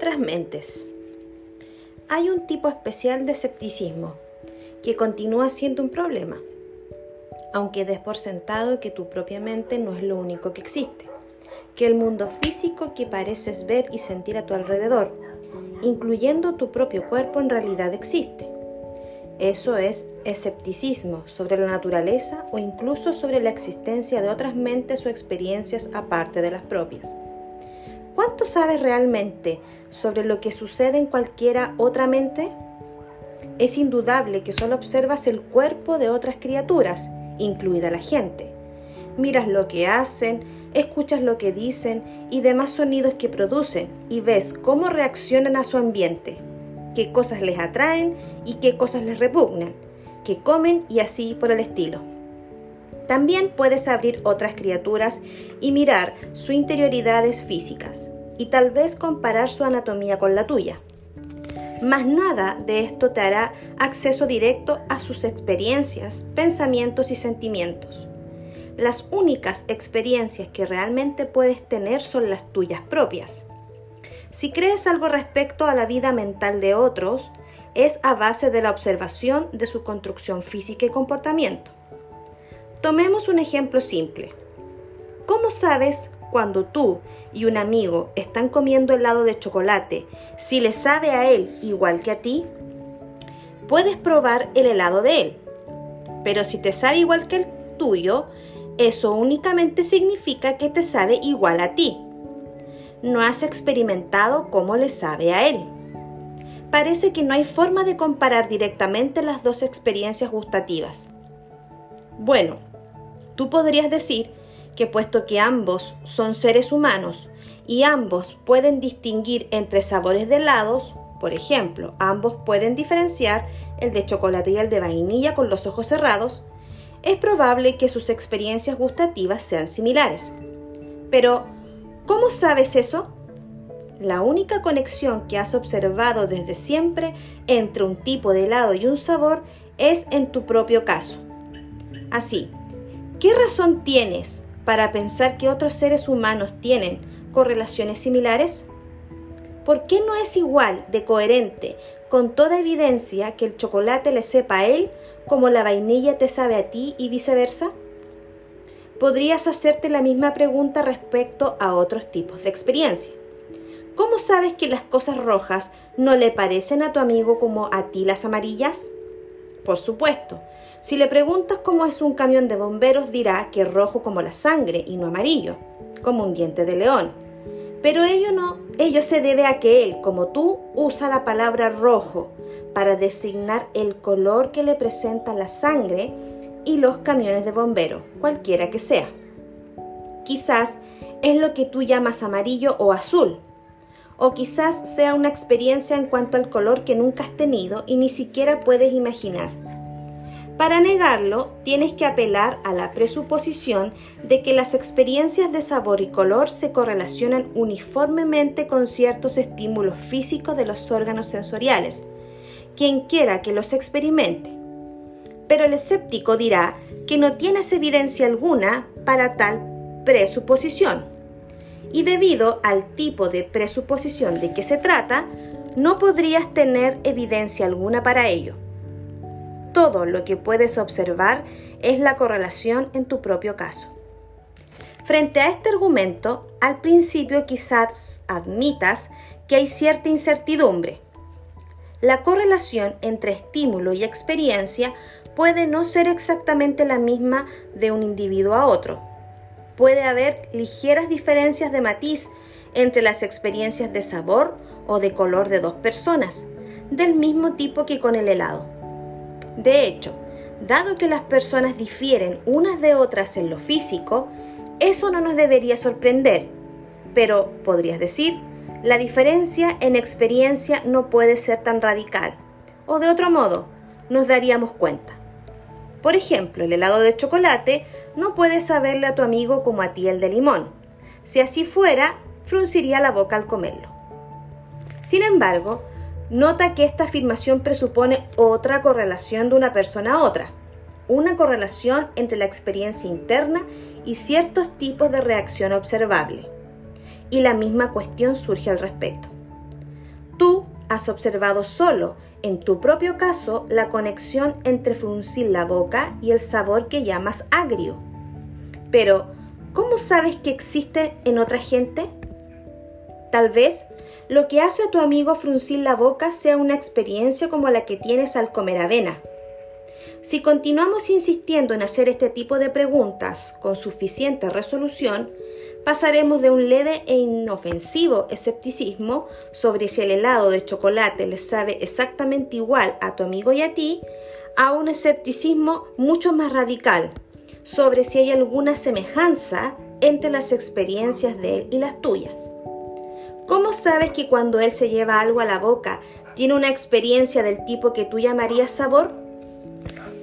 otras mentes. Hay un tipo especial de escepticismo que continúa siendo un problema, aunque des por sentado que tu propia mente no es lo único que existe, que el mundo físico que pareces ver y sentir a tu alrededor, incluyendo tu propio cuerpo, en realidad existe. Eso es escepticismo sobre la naturaleza o incluso sobre la existencia de otras mentes o experiencias aparte de las propias. ¿Cuánto sabes realmente sobre lo que sucede en cualquiera otra mente? Es indudable que solo observas el cuerpo de otras criaturas, incluida la gente. Miras lo que hacen, escuchas lo que dicen y demás sonidos que producen y ves cómo reaccionan a su ambiente, qué cosas les atraen y qué cosas les repugnan, qué comen y así por el estilo. También puedes abrir otras criaturas y mirar sus interioridades físicas y tal vez comparar su anatomía con la tuya. Mas nada de esto te hará acceso directo a sus experiencias, pensamientos y sentimientos. Las únicas experiencias que realmente puedes tener son las tuyas propias. Si crees algo respecto a la vida mental de otros, es a base de la observación de su construcción física y comportamiento. Tomemos un ejemplo simple. ¿Cómo sabes cuando tú y un amigo están comiendo helado de chocolate si le sabe a él igual que a ti? Puedes probar el helado de él, pero si te sabe igual que el tuyo, eso únicamente significa que te sabe igual a ti no has experimentado cómo le sabe a él. Parece que no hay forma de comparar directamente las dos experiencias gustativas. Bueno, tú podrías decir que puesto que ambos son seres humanos y ambos pueden distinguir entre sabores de helados, por ejemplo, ambos pueden diferenciar el de chocolate y el de vainilla con los ojos cerrados, es probable que sus experiencias gustativas sean similares. Pero, ¿Cómo sabes eso? La única conexión que has observado desde siempre entre un tipo de helado y un sabor es en tu propio caso. Así, ¿qué razón tienes para pensar que otros seres humanos tienen correlaciones similares? ¿Por qué no es igual de coherente con toda evidencia que el chocolate le sepa a él como la vainilla te sabe a ti y viceversa? podrías hacerte la misma pregunta respecto a otros tipos de experiencia. ¿Cómo sabes que las cosas rojas no le parecen a tu amigo como a ti las amarillas? Por supuesto, si le preguntas cómo es un camión de bomberos dirá que es rojo como la sangre y no amarillo, como un diente de león. Pero ello no, ello se debe a que él, como tú, usa la palabra rojo para designar el color que le presenta la sangre y los camiones de bomberos, cualquiera que sea. Quizás es lo que tú llamas amarillo o azul, o quizás sea una experiencia en cuanto al color que nunca has tenido y ni siquiera puedes imaginar. Para negarlo, tienes que apelar a la presuposición de que las experiencias de sabor y color se correlacionan uniformemente con ciertos estímulos físicos de los órganos sensoriales, quien quiera que los experimente pero el escéptico dirá que no tienes evidencia alguna para tal presuposición. Y debido al tipo de presuposición de que se trata, no podrías tener evidencia alguna para ello. Todo lo que puedes observar es la correlación en tu propio caso. Frente a este argumento, al principio quizás admitas que hay cierta incertidumbre. La correlación entre estímulo y experiencia puede no ser exactamente la misma de un individuo a otro. Puede haber ligeras diferencias de matiz entre las experiencias de sabor o de color de dos personas, del mismo tipo que con el helado. De hecho, dado que las personas difieren unas de otras en lo físico, eso no nos debería sorprender, pero podrías decir, la diferencia en experiencia no puede ser tan radical, o de otro modo, nos daríamos cuenta. Por ejemplo, el helado de chocolate no puede saberle a tu amigo como a ti el de limón. Si así fuera, frunciría la boca al comerlo. Sin embargo, nota que esta afirmación presupone otra correlación de una persona a otra, una correlación entre la experiencia interna y ciertos tipos de reacción observable. Y la misma cuestión surge al respecto. has observado solo, en tu propio caso, la conexión entre fruncir la boca y el sabor que llamas agrio. Pero, ¿cómo sabes que existe en otra gente? Tal vez lo que hace a tu amigo fruncir la boca sea una experiencia como la que tienes al comer avena. Si continuamos insistiendo en hacer este tipo de preguntas con suficiente resolución, pasaremos de un leve e inofensivo escepticismo sobre si el helado de chocolate le sabe exactamente igual a tu amigo y a ti, a un escepticismo mucho más radical sobre si hay alguna semejanza entre las experiencias de él y las tuyas. ¿Cómo sabes que cuando él se lleva algo a la boca tiene una experiencia del tipo que tú llamarías sabor?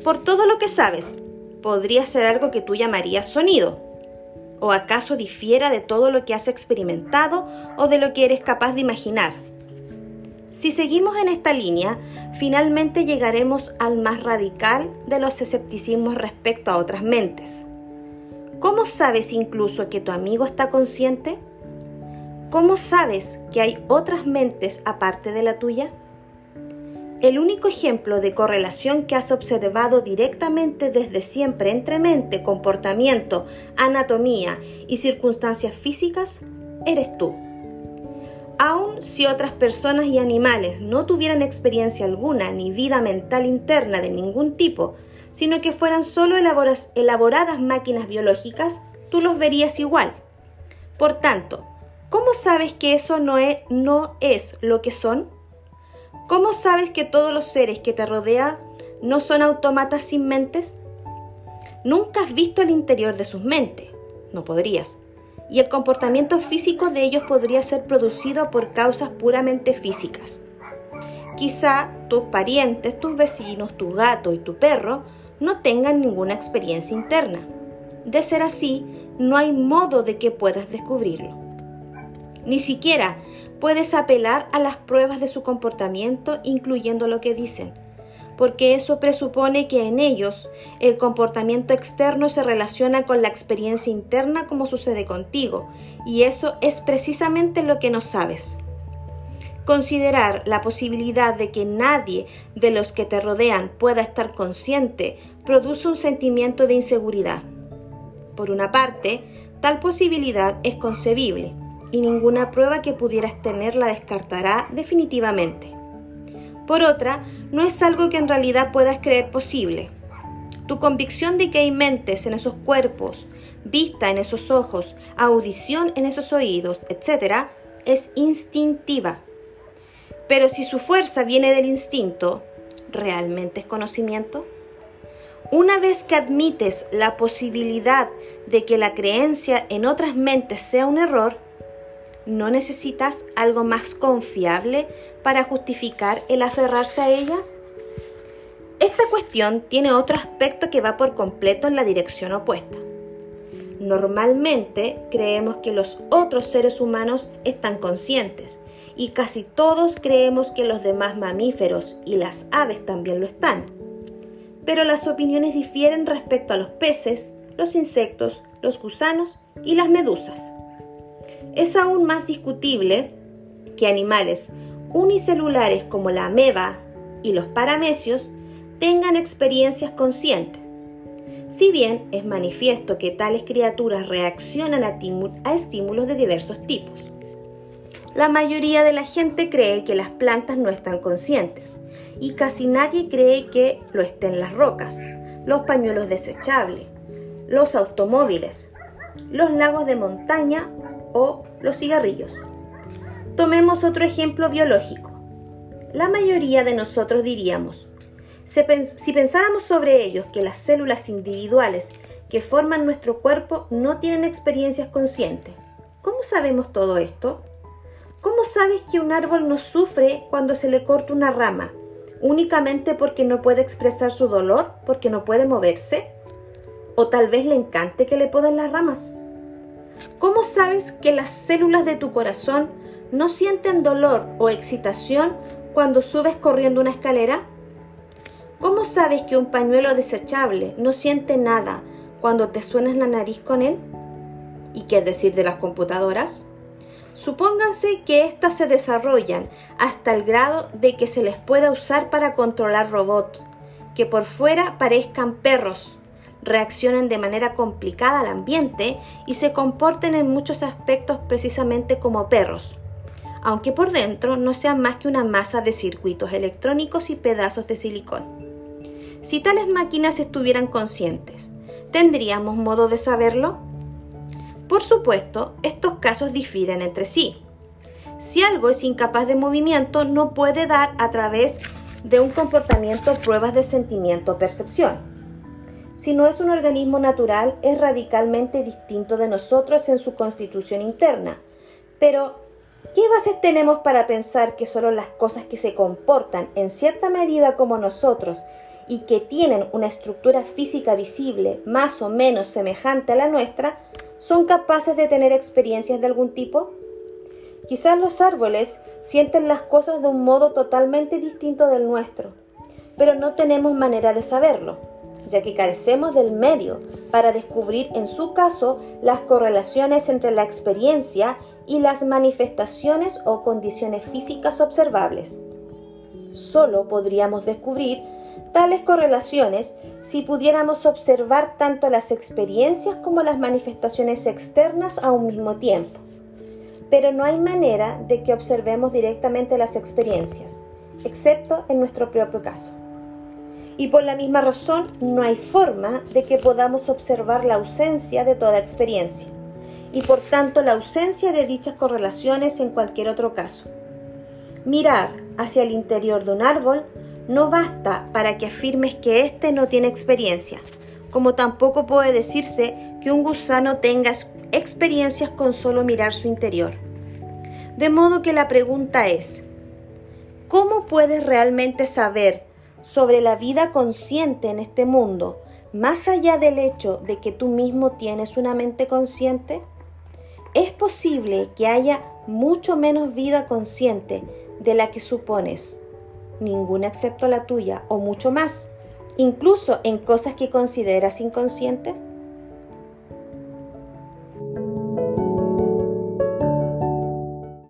Por todo lo que sabes, podría ser algo que tú llamarías sonido. ¿O acaso difiera de todo lo que has experimentado o de lo que eres capaz de imaginar? Si seguimos en esta línea, finalmente llegaremos al más radical de los escepticismos respecto a otras mentes. ¿Cómo sabes incluso que tu amigo está consciente? ¿Cómo sabes que hay otras mentes aparte de la tuya? El único ejemplo de correlación que has observado directamente desde siempre entre mente, comportamiento, anatomía y circunstancias físicas eres tú. Aun si otras personas y animales no tuvieran experiencia alguna ni vida mental interna de ningún tipo, sino que fueran solo elaboradas máquinas biológicas, tú los verías igual. Por tanto, ¿Cómo sabes que eso no es, lo que son? ¿Cómo sabes que todos los seres que te rodean no son autómatas sin mentes? Nunca has visto el interior de sus mentes. No podrías. Y el comportamiento físico de ellos podría ser producido por causas puramente físicas. Quizá tus parientes, tus vecinos, tu gato y tu perro no tengan ninguna experiencia interna. De ser así, no hay modo de que puedas descubrirlo. Ni siquiera puedes apelar a las pruebas de su comportamiento, incluyendo lo que dicen, porque eso presupone que en ellos el comportamiento externo se relaciona con la experiencia interna como sucede contigo, y eso es precisamente lo que no sabes. Considerar la posibilidad de que nadie de los que te rodean pueda estar consciente produce un sentimiento de inseguridad. Por una parte, tal posibilidad es concebible, y ninguna prueba que pudieras tener la descartará definitivamente. Por otra, no es algo que en realidad puedas creer posible. Tu convicción de que hay mentes en esos cuerpos, vista en esos ojos, audición en esos oídos, etc., es instintiva. Pero si su fuerza viene del instinto, ¿realmente es conocimiento? Una vez que admites la posibilidad de que la creencia en otras mentes sea un error, ¿no necesitas algo más confiable para justificar el aferrarse a ellas? Esta cuestión tiene otro aspecto que va por completo en la dirección opuesta. Normalmente creemos que los otros seres humanos están conscientes y casi todos creemos que los demás mamíferos y las aves también lo están. Pero las opiniones difieren respecto a los peces, los insectos, los gusanos y las medusas. Es aún más discutible que animales unicelulares como la ameba y los paramecios tengan experiencias conscientes. Si bien es manifiesto que tales criaturas reaccionan a, estímulos de diversos tipos. La mayoría de la gente cree que las plantas no están conscientes y casi nadie cree que lo estén las rocas, los pañuelos desechables, los automóviles, los lagos de montaña o los cigarrillos. Tomemos otro ejemplo biológico. La mayoría de nosotros diríamos, si pensáramos sobre ellos que las células individuales que forman nuestro cuerpo no tienen experiencias conscientes, ¿cómo sabemos todo esto? ¿Cómo sabes que un árbol no sufre cuando se le corta una rama únicamente porque no puede expresar su dolor, porque no puede moverse? ¿O tal vez le encante que le poden las ramas? ¿Cómo sabes que las células de tu corazón no sienten dolor o excitación cuando subes corriendo una escalera? ¿Cómo sabes que un pañuelo desechable no siente nada cuando te suenas la nariz con él? ¿Y qué decir de las computadoras? Supónganse que éstas se desarrollan hasta el grado de que se les pueda usar para controlar robots, que por fuera parezcan perros, reaccionen de manera complicada al ambiente y se comporten en muchos aspectos precisamente como perros, aunque por dentro no sean más que una masa de circuitos electrónicos y pedazos de silicón. Si tales máquinas estuvieran conscientes, ¿tendríamos modo de saberlo? Por supuesto, estos casos difieren entre sí. Si algo es incapaz de movimiento, no puede dar a través de un comportamiento pruebas de sentimiento o percepción. Si no es un organismo natural, es radicalmente distinto de nosotros en su constitución interna. Pero, ¿qué bases tenemos para pensar que solo las cosas que se comportan en cierta medida como nosotros y que tienen una estructura física visible más o menos semejante a la nuestra son capaces de tener experiencias de algún tipo? Quizás los árboles sienten las cosas de un modo totalmente distinto del nuestro, pero no tenemos manera de saberlo, ya que carecemos del medio para descubrir en su caso las correlaciones entre la experiencia y las manifestaciones o condiciones físicas observables. Solo podríamos descubrir tales correlaciones si pudiéramos observar tanto las experiencias como las manifestaciones externas a un mismo tiempo. Pero no hay manera de que observemos directamente las experiencias, excepto en nuestro propio caso. Y por la misma razón no hay forma de que podamos observar la ausencia de toda experiencia, y por tanto la ausencia de dichas correlaciones en cualquier otro caso. Mirar hacia el interior de un árbol no basta para que afirmes que éste no tiene experiencia, como tampoco puede decirse que un gusano tenga experiencias con solo mirar su interior. De modo que la pregunta es, ¿cómo puedes realmente saber sobre la vida consciente en este mundo, más allá del hecho de que tú mismo tienes una mente consciente? Es posible que haya mucho menos vida consciente de la que supones ninguna excepto la tuya, o mucho más, incluso en cosas que consideras inconscientes?